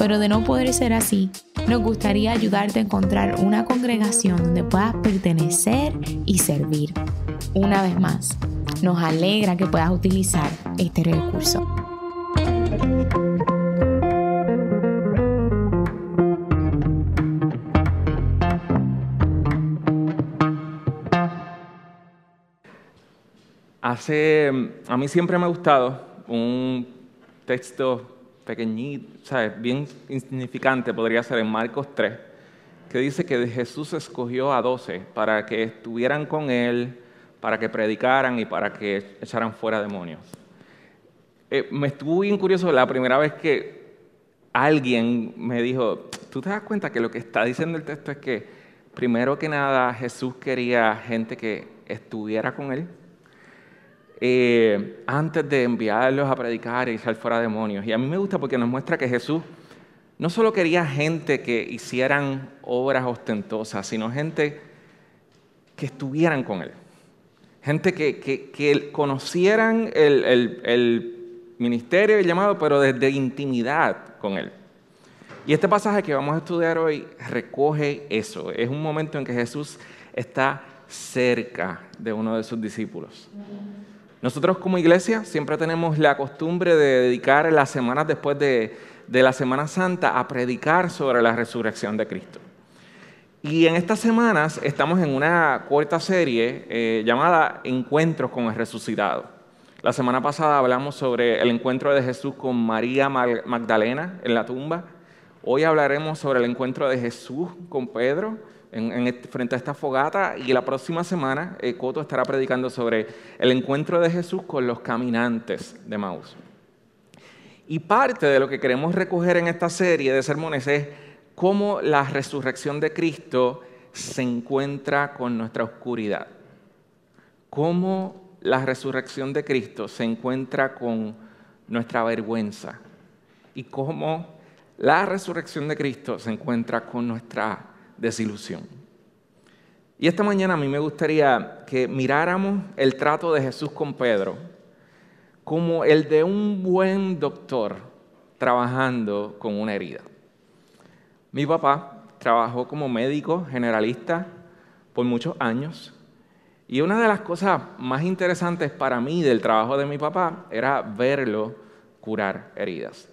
pero de no poder ser así, nos gustaría ayudarte a encontrar una congregación donde puedas pertenecer y servir. Una vez más, nos alegra que puedas utilizar este recurso. Hace, a mí siempre me ha gustado un texto pequeñito, ¿sabes? bien insignificante, podría ser en Marcos 3, que dice que Jesús escogió a doce para que estuvieran con él, para que predicaran y para que echaran fuera demonios. Eh, me estuvo bien curioso la primera vez que alguien me dijo, ¿tú te das cuenta que lo que está diciendo el texto es que primero que nada Jesús quería gente que estuviera con él? Eh, antes de enviarlos a predicar y echar fuera demonios. Y a mí me gusta porque nos muestra que Jesús no solo quería gente que hicieran obras ostentosas, sino gente que estuvieran con Él. Gente que, conocieran el ministerio y el llamado, pero desde intimidad con Él. Y este pasaje que vamos a estudiar hoy recoge eso. Es un momento en que Jesús está cerca de uno de sus discípulos. Nosotros como iglesia siempre tenemos la costumbre de dedicar las semanas después de, la Semana Santa a predicar sobre la resurrección de Cristo. Y en estas semanas estamos en una corta serie eh, llamada Encuentros con el Resucitado. La semana pasada hablamos sobre el encuentro de Jesús con María Magdalena en la tumba. Hoy hablaremos sobre el encuentro de Jesús con Pedro frente a esta fogata y la próxima semana eh, Coto estará predicando sobre el encuentro de Jesús con los caminantes de Maús. Y parte de lo que queremos recoger en esta serie de sermones es cómo la resurrección de Cristo se encuentra con nuestra oscuridad. Cómo la resurrección de Cristo se encuentra con nuestra vergüenza. Y cómo la resurrección de Cristo se encuentra con nuestra desilusión. Y esta mañana a mí me gustaría que miráramos el trato de Jesús con Pedro como el de un buen doctor trabajando con una herida. Mi papá trabajó como médico generalista por muchos años y una de las cosas más interesantes para mí del trabajo de mi papá era verlo curar heridas.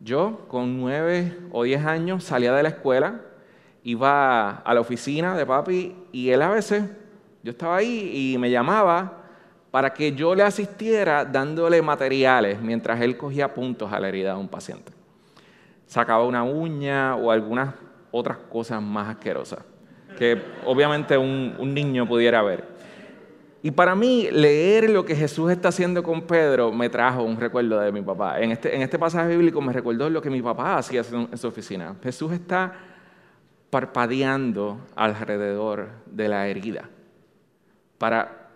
Yo con nueve o diez años salía de la escuela iba a la oficina de papi y él a veces, yo estaba ahí y me llamaba para que yo le asistiera dándole materiales mientras él cogía puntos a la herida de un paciente. Sacaba una uña o algunas otras cosas más asquerosas que obviamente un, niño pudiera ver. Y para mí, leer lo que Jesús está haciendo con Pedro me trajo un recuerdo de mi papá. En este, en este pasaje bíblico me recordó lo que mi papá hacía en su oficina. Jesús está parpadeando alrededor de la herida, para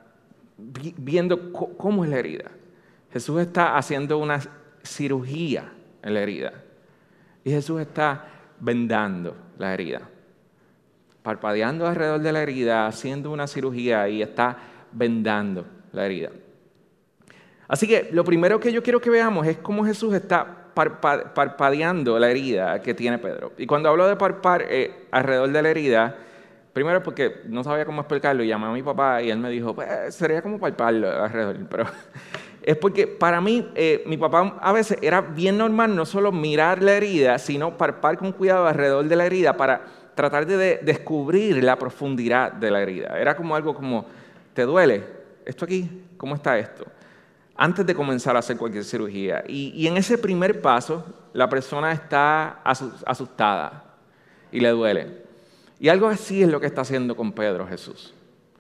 viendo cómo es la herida. Jesús está haciendo una cirugía en la herida y Jesús está vendando la herida, parpadeando alrededor de la herida, haciendo una cirugía y está vendando la herida. Así que lo primero que yo quiero que veamos es cómo Jesús está parpadeando la herida que tiene Pedro. Y cuando hablo de parpar eh, alrededor de la herida, primero porque no sabía cómo explicarlo y llamé a mi papá y él me dijo, pues sería como palparlo alrededor, pero es porque para mí, eh, mi papá a veces era bien normal no solo mirar la herida, sino parpar con cuidado alrededor de la herida para tratar de descubrir la profundidad de la herida. Era como algo como, ¿te duele? ¿Esto aquí? ¿Cómo está esto? Antes de comenzar a hacer cualquier cirugía. Y, en ese primer paso, la persona está asustada y le duele. Y algo así es lo que está haciendo con Pedro Jesús.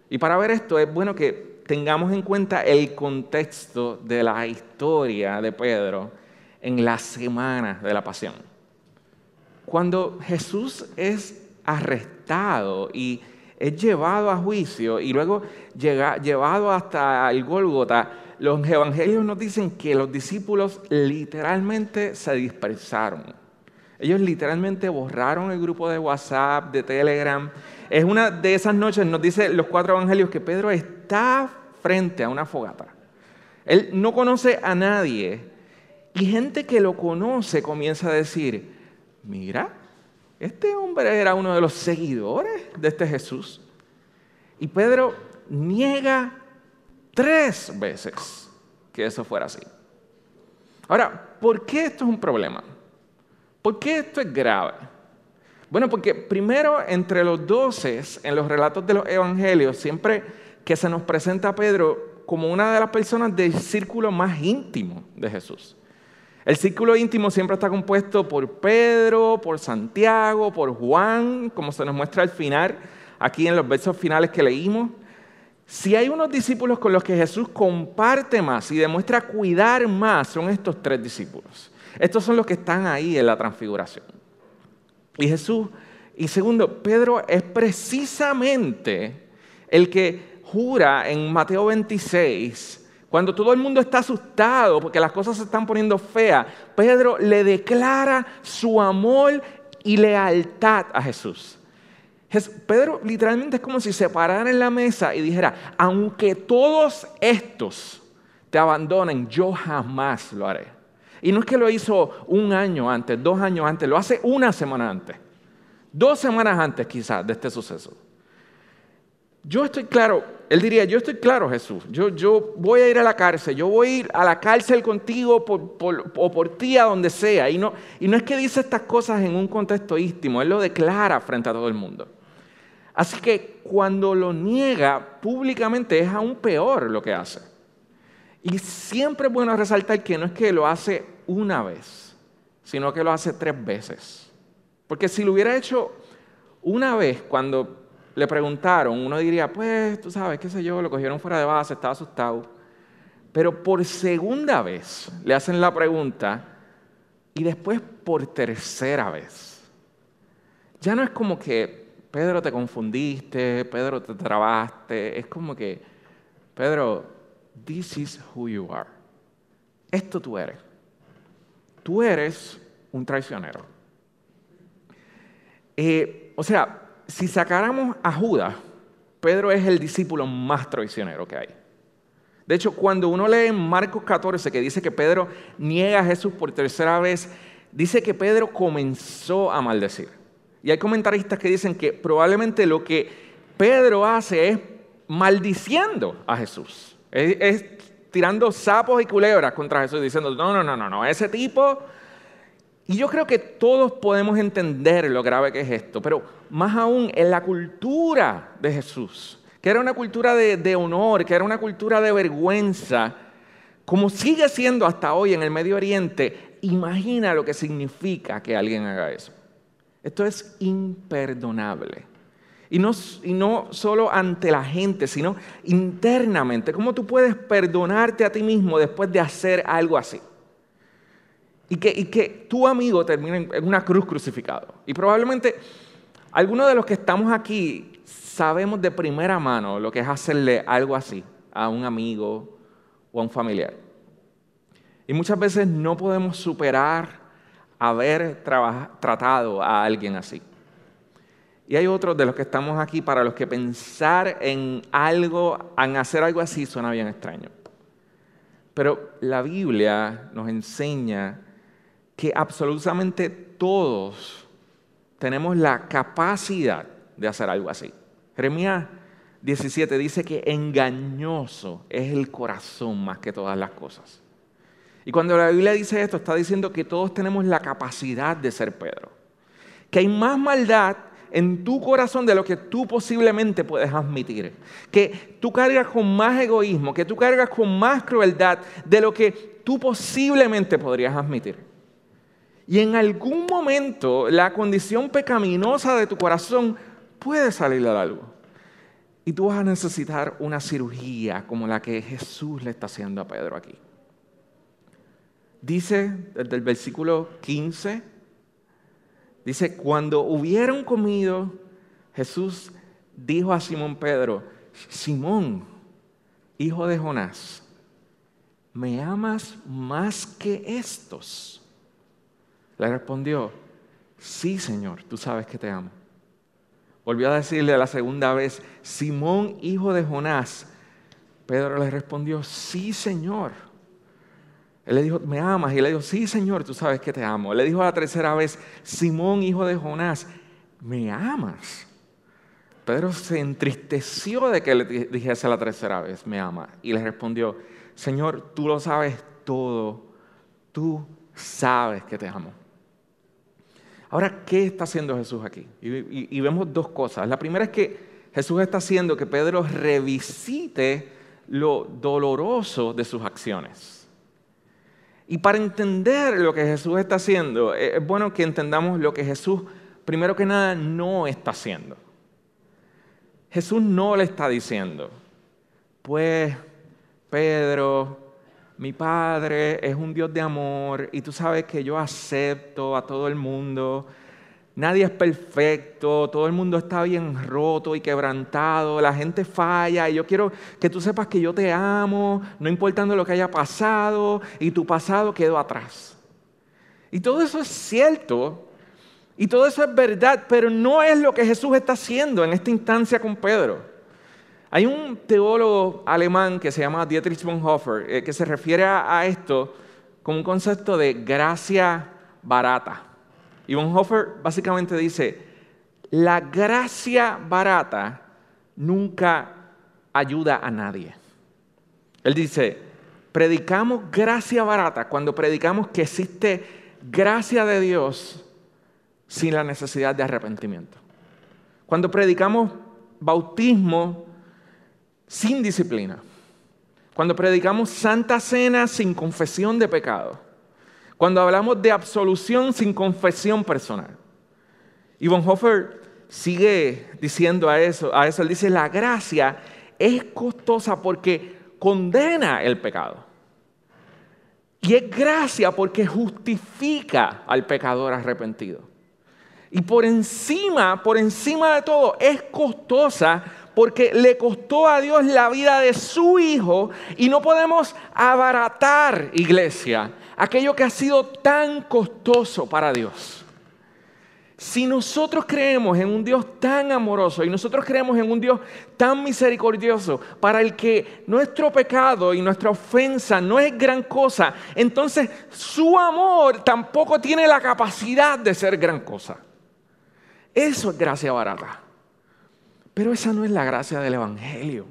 Y para ver esto es bueno que tengamos en cuenta el contexto de la historia de Pedro en la semana de la pasión. Cuando Jesús es arrestado y es llevado a juicio y luego llevado hasta el Gólgota, los evangelios nos dicen que los discípulos literalmente se dispersaron. Ellos literalmente borraron el grupo de WhatsApp, de Telegram. Es una de esas noches, nos dice los cuatro evangelios, que Pedro está frente a una fogata. Él no conoce a nadie y gente que lo conoce comienza a decir, mira, este hombre era uno de los seguidores de este Jesús. Y Pedro niega tres veces que eso fuera así. Ahora, ¿por qué esto es un problema? ¿Por qué esto es grave? Bueno, porque primero entre los doces, en los relatos de los evangelios, siempre que se nos presenta a Pedro como una de las personas del círculo más íntimo de Jesús. El círculo íntimo siempre está compuesto por Pedro, por Santiago, por Juan, como se nos muestra al final, aquí en los versos finales que leímos. Si hay unos discípulos con los que Jesús comparte más y demuestra cuidar más, son estos tres discípulos. Estos son los que están ahí en la transfiguración. Y Jesús, y segundo, Pedro es precisamente el que jura en Mateo 26, cuando todo el mundo está asustado porque las cosas se están poniendo feas, Pedro le declara su amor y lealtad a Jesús. Pedro literalmente es como si se parara en la mesa y dijera, aunque todos estos te abandonen, yo jamás lo haré. Y no es que lo hizo un año antes, dos años antes, lo hace una semana antes, dos semanas antes quizás de este suceso. Yo estoy claro, él diría, yo estoy claro Jesús, yo, yo voy a ir a la cárcel, yo voy a ir a la cárcel contigo o por ti a donde sea. Y no, y no es que dice estas cosas en un contexto íntimo, él lo declara frente a todo el mundo. Así que cuando lo niega públicamente es aún peor lo que hace. Y siempre es bueno resaltar que no es que lo hace una vez, sino que lo hace tres veces. Porque si lo hubiera hecho una vez cuando le preguntaron, uno diría, pues, tú sabes, qué sé yo, lo cogieron fuera de base, estaba asustado. Pero por segunda vez le hacen la pregunta y después por tercera vez. Ya no es como que, Pedro, te confundiste, Pedro, te trabaste. Es como que, Pedro, this is who you are. Esto tú eres. Tú eres un traicionero. Eh, o sea, si sacáramos a Judas, Pedro es el discípulo más traicionero que hay. De hecho, cuando uno lee en Marcos 14 que dice que Pedro niega a Jesús por tercera vez, dice que Pedro comenzó a maldecir. Y hay comentaristas que dicen que probablemente lo que Pedro hace es maldiciendo a Jesús. Es, tirando sapos y culebras contra Jesús, diciendo, no, no, no, no, no, ese tipo y yo creo que todos podemos entender lo grave que es esto, pero más aún en la cultura de Jesús, que era una cultura de, honor, que era una cultura de vergüenza, como sigue siendo hasta hoy en el Medio Oriente, imagina lo que significa que alguien haga eso. Esto es imperdonable. Y no, y solo ante la gente, sino internamente. ¿Cómo tú puedes perdonarte a ti mismo después de hacer algo así? y que, tu amigo termine en una cruz crucificado. Y probablemente algunos de los que estamos aquí sabemos de primera mano lo que es hacerle algo así a un amigo o a un familiar. Y muchas veces no podemos superar haber tratado a alguien así. Y hay otros de los que estamos aquí para los que pensar en algo, en hacer algo así, suena bien extraño. Pero la Biblia nos enseña que absolutamente todos tenemos la capacidad de hacer algo así. Jeremías 17 dice que engañoso es el corazón más que todas las cosas. Y cuando la Biblia dice esto, está diciendo que todos tenemos la capacidad de ser Pedro. Que hay más maldad en tu corazón de lo que tú posiblemente puedes admitir. Que tú cargas con más egoísmo, que tú cargas con más crueldad de lo que tú posiblemente podrías admitir. Y en algún momento la condición pecaminosa de tu corazón puede salir al algo. Y tú vas a necesitar una cirugía como la que Jesús le está haciendo a Pedro aquí. Dice desde el versículo 15, dice, cuando hubieron comido, Jesús dijo a Simón Pedro, Simón, hijo de Jonás, ¿me amas más que estos? Le respondió, sí, Señor, tú sabes que te amo. Volvió a decirle la segunda vez, Simón, hijo de Jonás. Pedro le respondió, sí, Señor. Él le dijo, ¿me amas? Y le dijo, sí, Señor, tú sabes que te amo. Le dijo la tercera vez, Simón, hijo de Jonás, ¿me amas? Pedro se entristeció de que le dijese la tercera vez, me ama. Y le respondió, Señor, tú lo sabes todo. Tú sabes que te amo. Ahora, ¿qué está haciendo Jesús aquí? Y, vemos dos cosas. La primera es que Jesús está haciendo que Pedro revisite lo doloroso de sus acciones. Y para entender lo que Jesús está haciendo, es bueno que entendamos lo que Jesús, primero que nada, no está haciendo. Jesús no le está diciendo, pues, Pedro, mi Padre es un Dios de amor y tú sabes que yo acepto a todo el mundo. Nadie es perfecto, todo el mundo está bien roto y quebrantado, la gente falla y yo quiero que tú sepas que yo te amo, no importando lo que haya pasado y tu pasado quedó atrás. Y todo eso es cierto y todo eso es verdad, pero no es lo que Jesús está haciendo en esta instancia con Pedro. Hay un teólogo alemán que se llama Dietrich Bonhoeffer eh, que se refiere a, esto como un concepto de gracia barata. Y Bonhoeffer básicamente dice, la gracia barata nunca ayuda a nadie. Él dice, predicamos gracia barata cuando predicamos que existe gracia de Dios sin la necesidad de arrepentimiento. Cuando predicamos bautismo sin disciplina. Cuando predicamos santa cena sin confesión de pecado. Cuando hablamos de absolución sin confesión personal. Y Bonhoeffer sigue diciendo a eso, a eso él dice, la gracia es costosa porque condena el pecado. Y es gracia porque justifica al pecador arrepentido. Y por encima, por encima de todo, es costosa porque le costó a Dios la vida de su Hijo y no podemos abaratar, iglesia, aquello que ha sido tan costoso para Dios. Si nosotros creemos en un Dios tan amoroso y nosotros creemos en un Dios tan misericordioso para el que nuestro pecado y nuestra ofensa no es gran cosa, entonces su amor tampoco tiene la capacidad de ser gran cosa. Eso es gracia barata. Pero esa no es la gracia del Evangelio.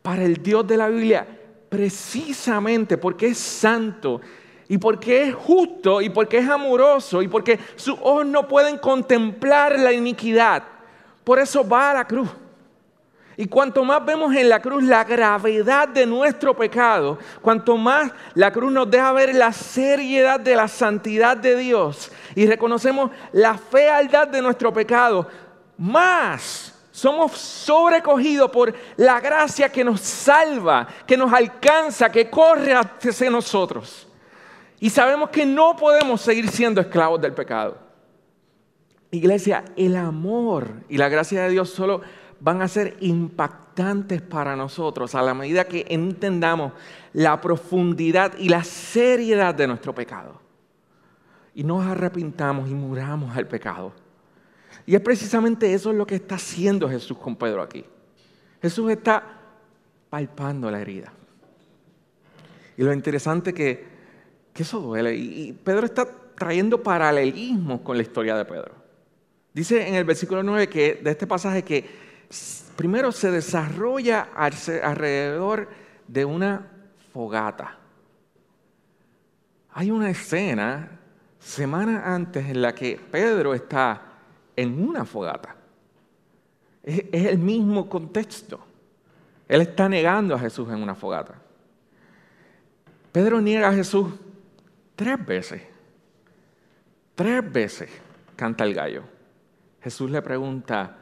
Para el Dios de la Biblia, precisamente porque es santo y porque es justo y porque es amoroso y porque sus ojos no pueden contemplar la iniquidad, por eso va a la cruz. Y cuanto más vemos en la cruz la gravedad de nuestro pecado, cuanto más la cruz nos deja ver la seriedad de la santidad de Dios y reconocemos la fealdad de nuestro pecado, más somos sobrecogidos por la gracia que nos salva, que nos alcanza, que corre hacia nosotros. Y sabemos que no podemos seguir siendo esclavos del pecado. Iglesia, el amor y la gracia de Dios solo van a ser impactantes para nosotros a la medida que entendamos la profundidad y la seriedad de nuestro pecado. Y nos arrepintamos y muramos al pecado. Y es precisamente eso lo que está haciendo Jesús con Pedro aquí. Jesús está palpando la herida. Y lo interesante que, que eso duele. Y, Pedro está trayendo paralelismos con la historia de Pedro. Dice en el versículo 9 que, de este pasaje que primero se desarrolla alrededor de una fogata. Hay una escena semana antes en la que Pedro está en una fogata. Es, el mismo contexto. Él está negando a Jesús en una fogata. Pedro niega a Jesús tres veces. Tres veces canta el gallo. Jesús le pregunta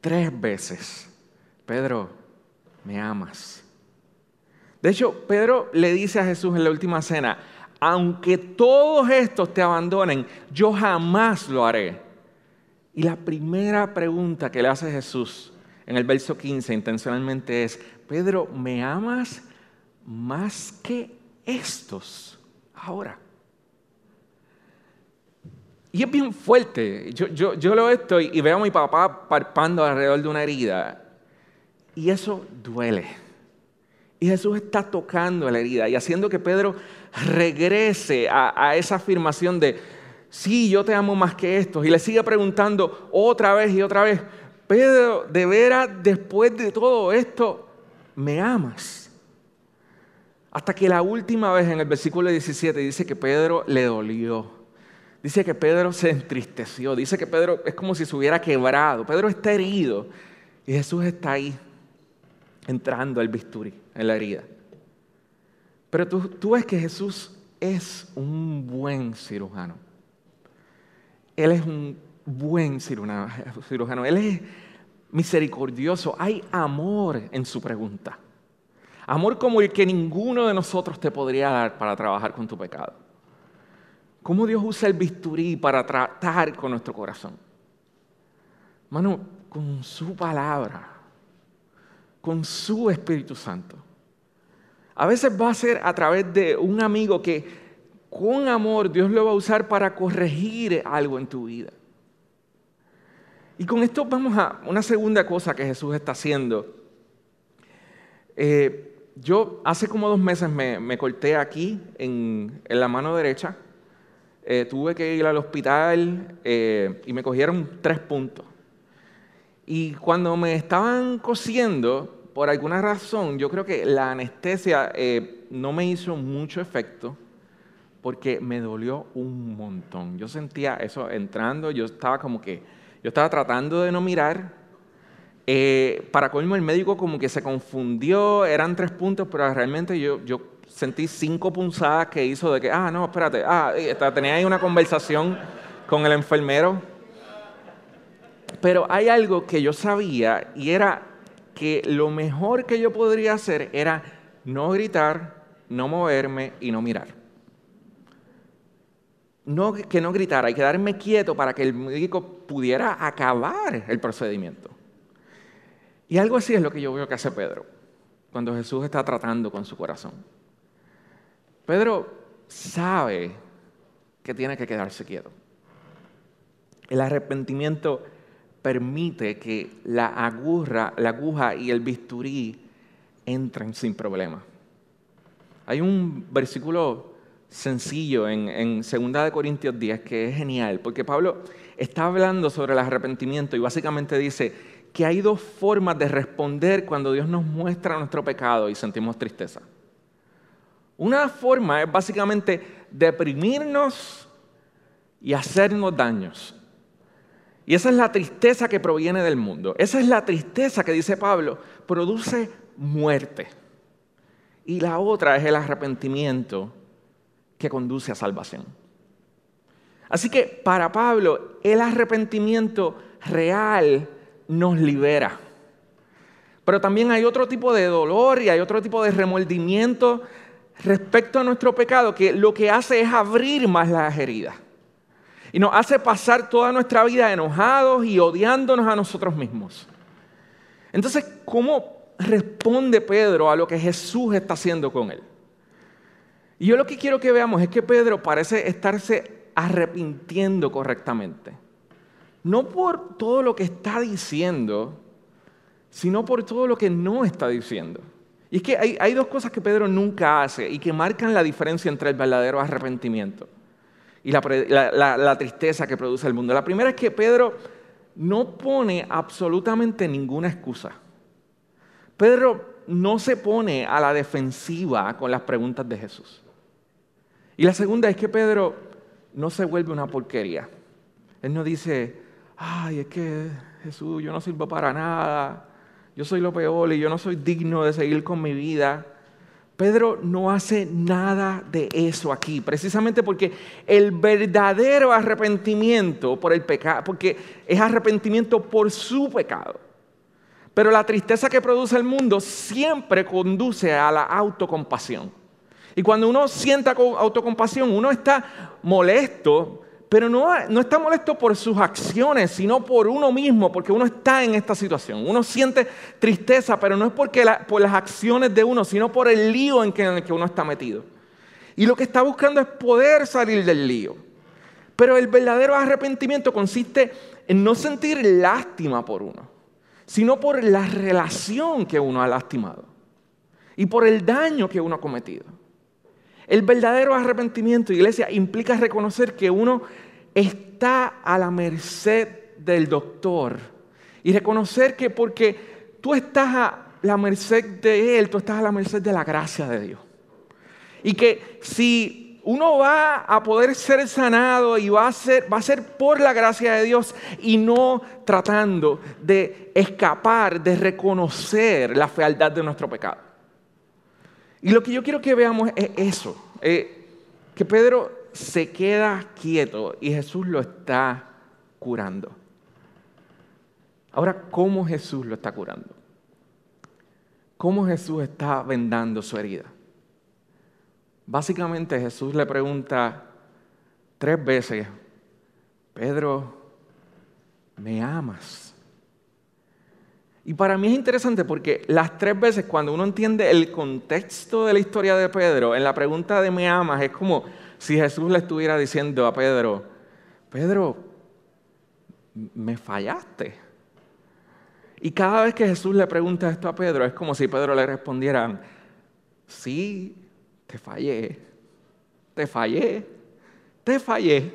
tres veces, Pedro, ¿me amas? De hecho, Pedro le dice a Jesús en la última cena, aunque todos estos te abandonen, yo jamás lo haré. Y la primera pregunta que le hace Jesús en el verso 15 intencionalmente es, Pedro, ¿me amas más que estos ahora? Y es bien fuerte. Yo, yo, yo lo estoy y veo a mi papá parpando alrededor de una herida. Y eso duele. Y Jesús está tocando la herida y haciendo que Pedro regrese a, esa afirmación de, sí, yo te amo más que estos. Y le sigue preguntando otra vez y otra vez, Pedro, ¿de veras después de todo esto me amas? Hasta que la última vez en el versículo 17 dice que Pedro le dolió. Dice que Pedro se entristeció. Dice que Pedro es como si se hubiera quebrado. Pedro está herido. Y Jesús está ahí entrando al bisturí, en la herida. Pero tú ves que Jesús es un buen cirujano. Él es un buen cirujano. Él es misericordioso. Hay amor en su pregunta. Amor como el que ninguno de nosotros te podría dar para trabajar con tu pecado. ¿Cómo Dios usa el bisturí para tratar con nuestro corazón? Mano, con su palabra con su Espíritu Santo. A veces va a ser a través de un amigo que con amor Dios lo va a usar para corregir algo en tu vida. Y con esto vamos a una segunda cosa que Jesús está haciendo. Eh, yo hace como dos meses me, corté aquí en, la mano derecha. Eh, tuve que ir al hospital eh, y me cogieron tres puntos. Y cuando me estaban cosiendo, por alguna razón, yo creo que la anestesia no me hizo mucho efecto porque me dolió un montón. Yo sentía eso entrando, yo estaba como que, yo estaba tratando de no mirar. Eh, para colmo, el médico como que se confundió, eran tres puntos, pero realmente yo, yo sentí cinco punzadas que hizo de que, ah, no, espérate, ah, tenía ahí una conversación con el enfermero pero hay algo que yo sabía y era que lo mejor que yo podría hacer era no gritar, no moverme y no mirar. No, que no gritara y quedarme quieto para que el médico pudiera acabar el procedimiento. Y algo así es lo que yo veo que hace Pedro cuando Jesús está tratando con su corazón. Pedro sabe que tiene que quedarse quieto. El arrepentimiento permite que la, agurra, la aguja y el bisturí entren sin problema. Hay un versículo sencillo en, en 2 Corintios 10 que es genial, porque Pablo está hablando sobre el arrepentimiento y básicamente dice que hay dos formas de responder cuando Dios nos muestra nuestro pecado y sentimos tristeza. Una forma es básicamente deprimirnos y hacernos daños. Y esa es la tristeza que proviene del mundo. Esa es la tristeza que dice Pablo, produce muerte. Y la otra es el arrepentimiento que conduce a salvación. Así que para Pablo el arrepentimiento real nos libera. Pero también hay otro tipo de dolor y hay otro tipo de remordimiento respecto a nuestro pecado que lo que hace es abrir más las heridas. Y nos hace pasar toda nuestra vida enojados y odiándonos a nosotros mismos. Entonces, ¿cómo responde Pedro a lo que Jesús está haciendo con él? Y yo lo que quiero que veamos es que Pedro parece estarse arrepintiendo correctamente. No por todo lo que está diciendo, sino por todo lo que no está diciendo. Y es que hay, dos cosas que Pedro nunca hace y que marcan la diferencia entre el verdadero arrepentimiento y la, tristeza que produce el mundo. La primera es que Pedro no pone absolutamente ninguna excusa. Pedro no se pone a la defensiva con las preguntas de Jesús. Y la segunda es que Pedro no se vuelve una porquería. Él no dice, ay, es que Jesús, yo no sirvo para nada, yo soy lo peor y yo no soy digno de seguir con mi vida. Pedro no hace nada de eso aquí, precisamente porque el verdadero arrepentimiento por el pecado, porque es arrepentimiento por su pecado. Pero la tristeza que produce el mundo siempre conduce a la autocompasión. Y cuando uno sienta autocompasión, uno está molesto, pero no, no está molesto por sus acciones, sino por uno mismo, porque uno está en esta situación. Uno siente tristeza, pero no es porque por las acciones de uno, sino por el lío en, en el que uno está metido. Y lo que está buscando es poder salir del lío. Pero el verdadero arrepentimiento consiste en no sentir lástima por uno, sino por la relación que uno ha lastimado y por el daño que uno ha cometido. El verdadero arrepentimiento, iglesia, implica reconocer que uno está a la merced del doctor y reconocer que porque tú estás a la merced de Él, tú estás a la merced de la gracia de Dios. Y que si uno va a poder ser sanado y va a ser, va a ser por la gracia de Dios y no tratando de escapar, de reconocer la fealdad de nuestro pecado. Y lo que yo quiero que veamos es eso, eh, que Pedro se queda quieto y Jesús lo está curando. Ahora, ¿cómo Jesús lo está curando? ¿Cómo Jesús está vendando su herida? Básicamente Jesús le pregunta tres veces, Pedro, ¿me amas? Y para mí es interesante porque las tres veces cuando uno entiende el contexto de la historia de Pedro, en la pregunta de me amas, es como si Jesús le estuviera diciendo a Pedro, Pedro, me fallaste. Y cada vez que Jesús le pregunta esto a Pedro, es como si Pedro le respondiera, sí, te fallé, te fallé, te fallé.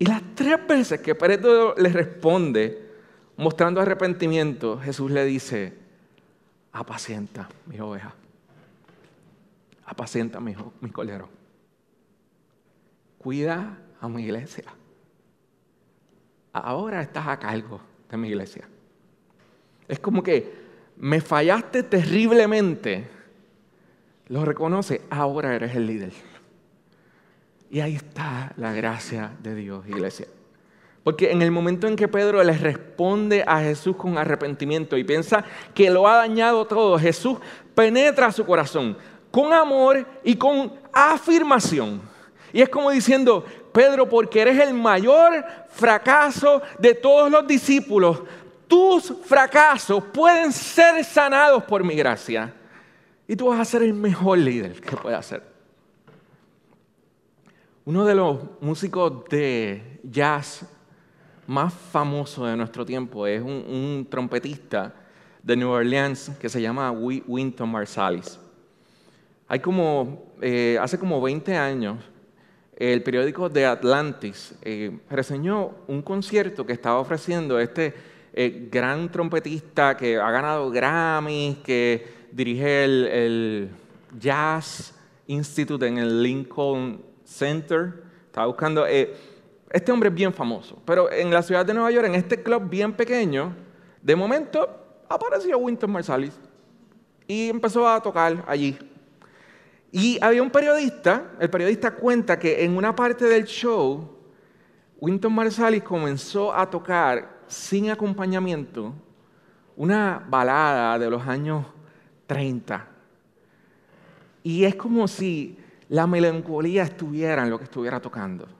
Y las tres veces que Pedro le responde, mostrando arrepentimiento, Jesús le dice, apacienta mi oveja, apacienta mi, mi colero, cuida a mi iglesia. Ahora estás a cargo de mi iglesia. Es como que me fallaste terriblemente. Lo reconoce, ahora eres el líder. Y ahí está la gracia de Dios, iglesia. Porque en el momento en que Pedro le responde a Jesús con arrepentimiento y piensa que lo ha dañado todo, Jesús penetra su corazón con amor y con afirmación. Y es como diciendo, Pedro, porque eres el mayor fracaso de todos los discípulos, tus fracasos pueden ser sanados por mi gracia. Y tú vas a ser el mejor líder que pueda ser. Uno de los músicos de jazz más famoso de nuestro tiempo es un, trompetista de New Orleans que se llama Winton Marsalis. Hay como, eh, hace como 20 años, el periódico The Atlantis eh, reseñó un concierto que estaba ofreciendo este eh, gran trompetista que ha ganado Grammy, que dirige el Jazz Institute en el Lincoln Center. Estaba buscando este hombre es bien famoso, pero en la ciudad de Nueva York, en este club bien pequeño, de momento apareció Winton Marsalis y empezó a tocar allí. Y había un periodista, el periodista cuenta que en una parte del show, Winton Marsalis comenzó a tocar sin acompañamiento una balada de los años 30. Y es como si la melancolía estuviera en lo que estuviera tocando.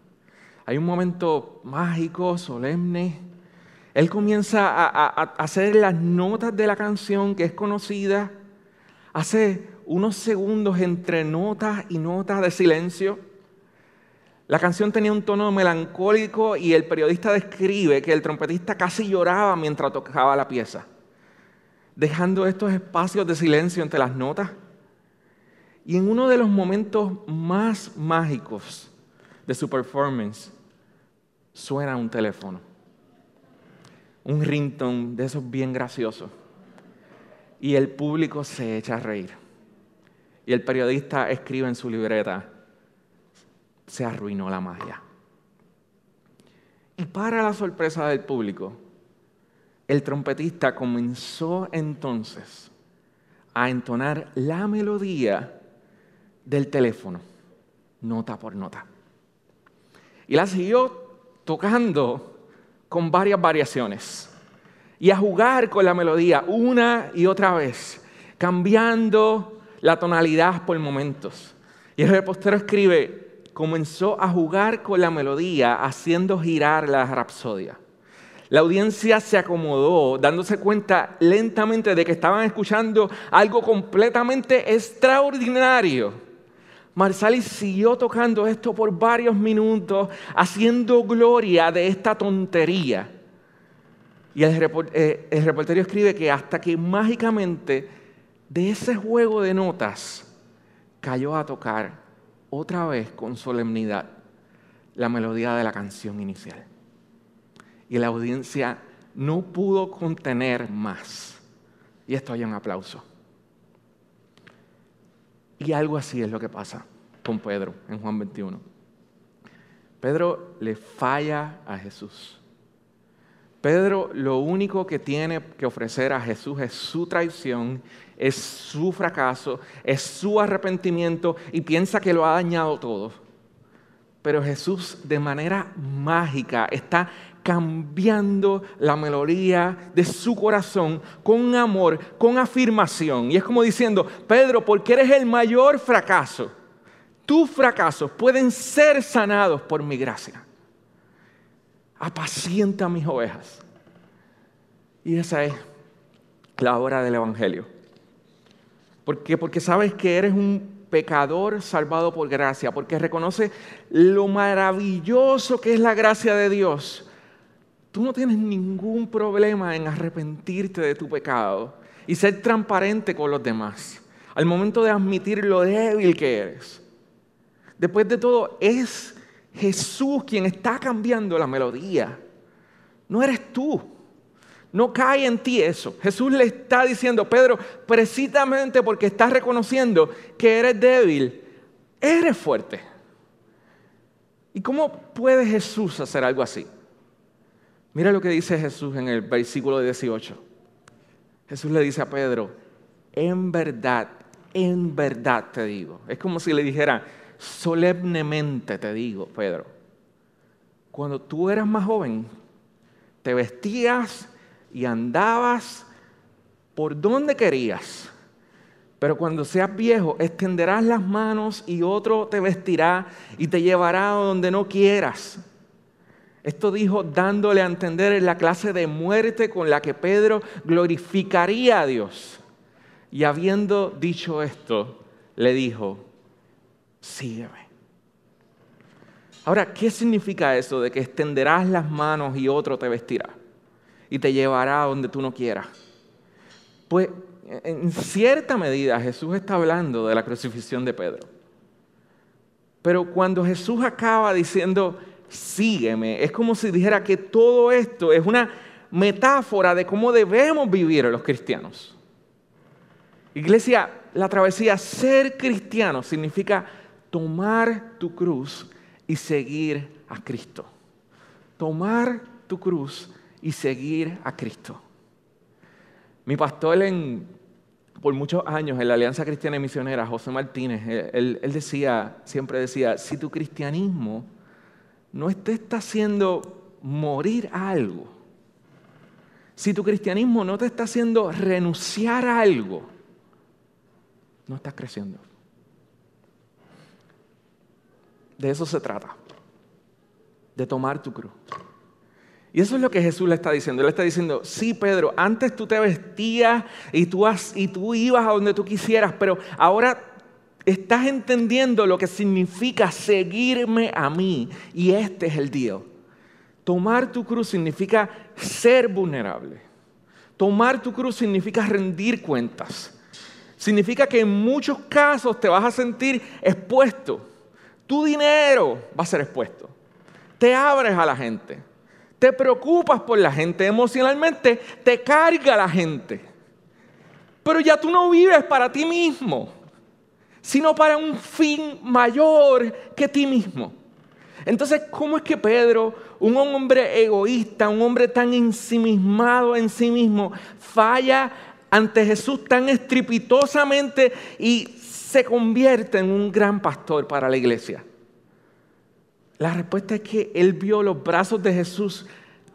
Hay un momento mágico, solemne. Él comienza a, hacer las notas de la canción que es conocida. Hace unos segundos entre notas y notas de silencio. La canción tenía un tono melancólico y el periodista describe que el trompetista casi lloraba mientras tocaba la pieza, dejando estos espacios de silencio entre las notas. Y en uno de los momentos más mágicos de su performance, suena un teléfono. Un ringtone de esos bien graciosos. Y el público se echa a reír. Y el periodista escribe en su libreta, se arruinó la magia. Y para la sorpresa del público, el trompetista comenzó entonces a entonar la melodía del teléfono, nota por nota. Y la siguió tocando con varias variaciones y a jugar con la melodía una y otra vez, cambiando la tonalidad por momentos. Y el repostero escribe, comenzó a jugar con la melodía, haciendo girar la rapsodia. La audiencia se acomodó, dándose cuenta lentamente de que estaban escuchando algo completamente extraordinario. Marsalis siguió tocando esto por varios minutos, haciendo gloria de esta tontería. Y el, eh, el reportero escribe que hasta que mágicamente de ese juego de notas cayó a tocar otra vez con solemnidad la melodía de la canción inicial y la audiencia no pudo contener más. Y esto hay un aplauso. Y algo así es lo que pasa con Pedro en Juan 21. Pedro le falla a Jesús. Pedro lo único que tiene que ofrecer a Jesús es su traición, es su fracaso, es su arrepentimiento y piensa que lo ha dañado todo. Pero Jesús de manera mágica está cambiando la melodía de su corazón con amor, con afirmación. Y es como diciendo, Pedro, porque eres el mayor fracaso, tus fracasos pueden ser sanados por mi gracia. Apacienta mis ovejas. Y esa es la obra del Evangelio. ¿Por qué? Porque sabes que eres un pecador salvado por gracia, porque reconoce lo maravilloso que es la gracia de Dios Tú no tienes ningún problema en arrepentirte de tu pecado y ser transparente con los demás. Al momento de admitir lo débil que eres. Después de todo, es Jesús quien está cambiando la melodía. No eres tú. No cae en ti eso. Jesús le está diciendo, Pedro, precisamente porque estás reconociendo que eres débil, eres fuerte. ¿Y cómo puede Jesús hacer algo así? Mira lo que dice Jesús en el versículo 18. Jesús le dice a Pedro, en verdad, en verdad te digo. Es como si le dijera, solemnemente te digo, Pedro. Cuando tú eras más joven, te vestías y andabas por donde querías. Pero cuando seas viejo, extenderás las manos y otro te vestirá y te llevará donde no quieras. Esto dijo dándole a entender la clase de muerte con la que Pedro glorificaría a Dios. Y habiendo dicho esto, le dijo, sígueme. Ahora, ¿qué significa eso de que extenderás las manos y otro te vestirá y te llevará a donde tú no quieras? Pues en cierta medida Jesús está hablando de la crucifixión de Pedro. Pero cuando Jesús acaba diciendo, sígueme. Es como si dijera que todo esto es una metáfora de cómo debemos vivir los cristianos. Iglesia, la travesía, ser cristiano significa tomar tu cruz y seguir a Cristo. Tomar tu cruz y seguir a Cristo. Mi pastor en, por muchos años en la Alianza Cristiana y Misionera, José Martínez, él decía, siempre decía, si tu cristianismo no te está haciendo morir a algo, si tu cristianismo no te está haciendo renunciar a algo, no estás creciendo. De eso se trata, de tomar tu cruz. Y eso es lo que Jesús le está diciendo. Él le está diciendo, sí, Pedro, antes tú te vestías y tú, y tú ibas a donde tú quisieras, pero ahora estás entendiendo lo que significa seguirme a mí. Y este es el día. Tomar tu cruz significa ser vulnerable. Tomar tu cruz significa rendir cuentas. Significa que en muchos casos te vas a sentir expuesto. Tu dinero va a ser expuesto. Te abres a la gente. Te preocupas por la gente. Emocionalmente te carga la gente. Pero ya tú no vives para ti mismo sino para un fin mayor que ti mismo. Entonces, ¿cómo es que Pedro, un hombre egoísta, un hombre tan ensimismado en sí mismo, falla ante Jesús tan estrepitosamente y se convierte en un gran pastor para la iglesia? La respuesta es que él vio los brazos de Jesús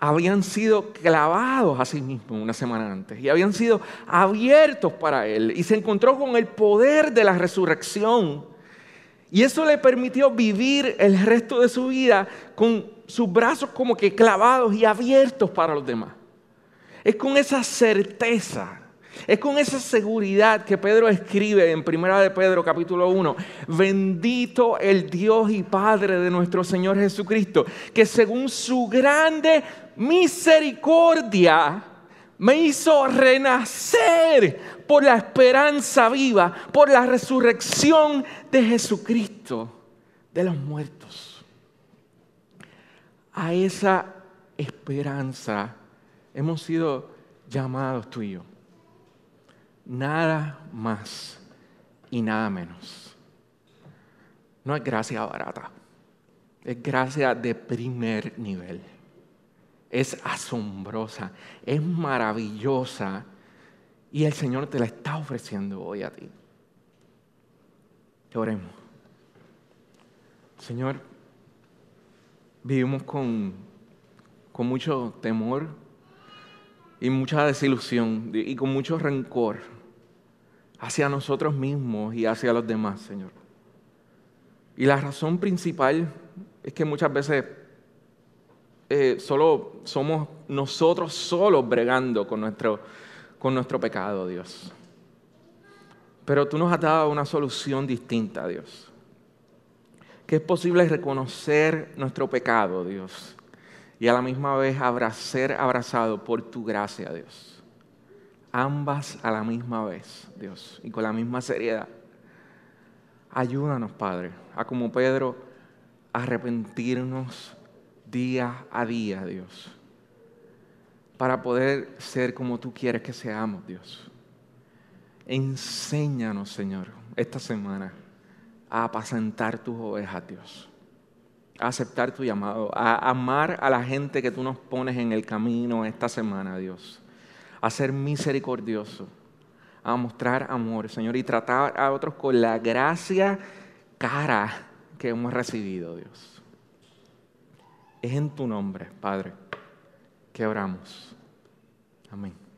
habían sido clavados a sí mismos una semana antes y habían sido abiertos para él y se encontró con el poder de la resurrección. Y eso le permitió vivir el resto de su vida con sus brazos como que clavados y abiertos para los demás. Es con esa certeza, es con esa seguridad que Pedro escribe en Primera de Pedro capítulo 1, bendito el Dios y Padre de nuestro Señor Jesucristo, que según su grande misericordia me hizo renacer por la esperanza viva, por la resurrección de Jesucristo de los muertos. A esa esperanza hemos sido llamados tú y yo. Nada más y nada menos. No es gracia barata, es gracia de primer nivel. Es asombrosa, es maravillosa y el Señor te la está ofreciendo hoy a ti. Que oremos. Señor, vivimos con, con mucho temor y mucha desilusión y con mucho rencor hacia nosotros mismos y hacia los demás, Señor. Y la razón principal es que muchas veces eh, solo somos nosotros solos bregando con nuestro, con nuestro pecado, Dios. Pero tú nos has dado una solución distinta, Dios. Que es posible reconocer nuestro pecado, Dios y a la misma vez ser abrazado por tu gracia, Dios. Ambas a la misma vez, Dios, y con la misma seriedad. Ayúdanos, Padre, a como Pedro, arrepentirnos día a día, Dios, para poder ser como tú quieres que seamos, Dios. Enséñanos, Señor, esta semana a apacentar tus ovejas, Dios a aceptar tu llamado, a amar a la gente que tú nos pones en el camino esta semana, Dios, a ser misericordioso, a mostrar amor, Señor, y tratar a otros con la gracia cara que hemos recibido, Dios. Es en tu nombre, Padre, que oramos. Amén.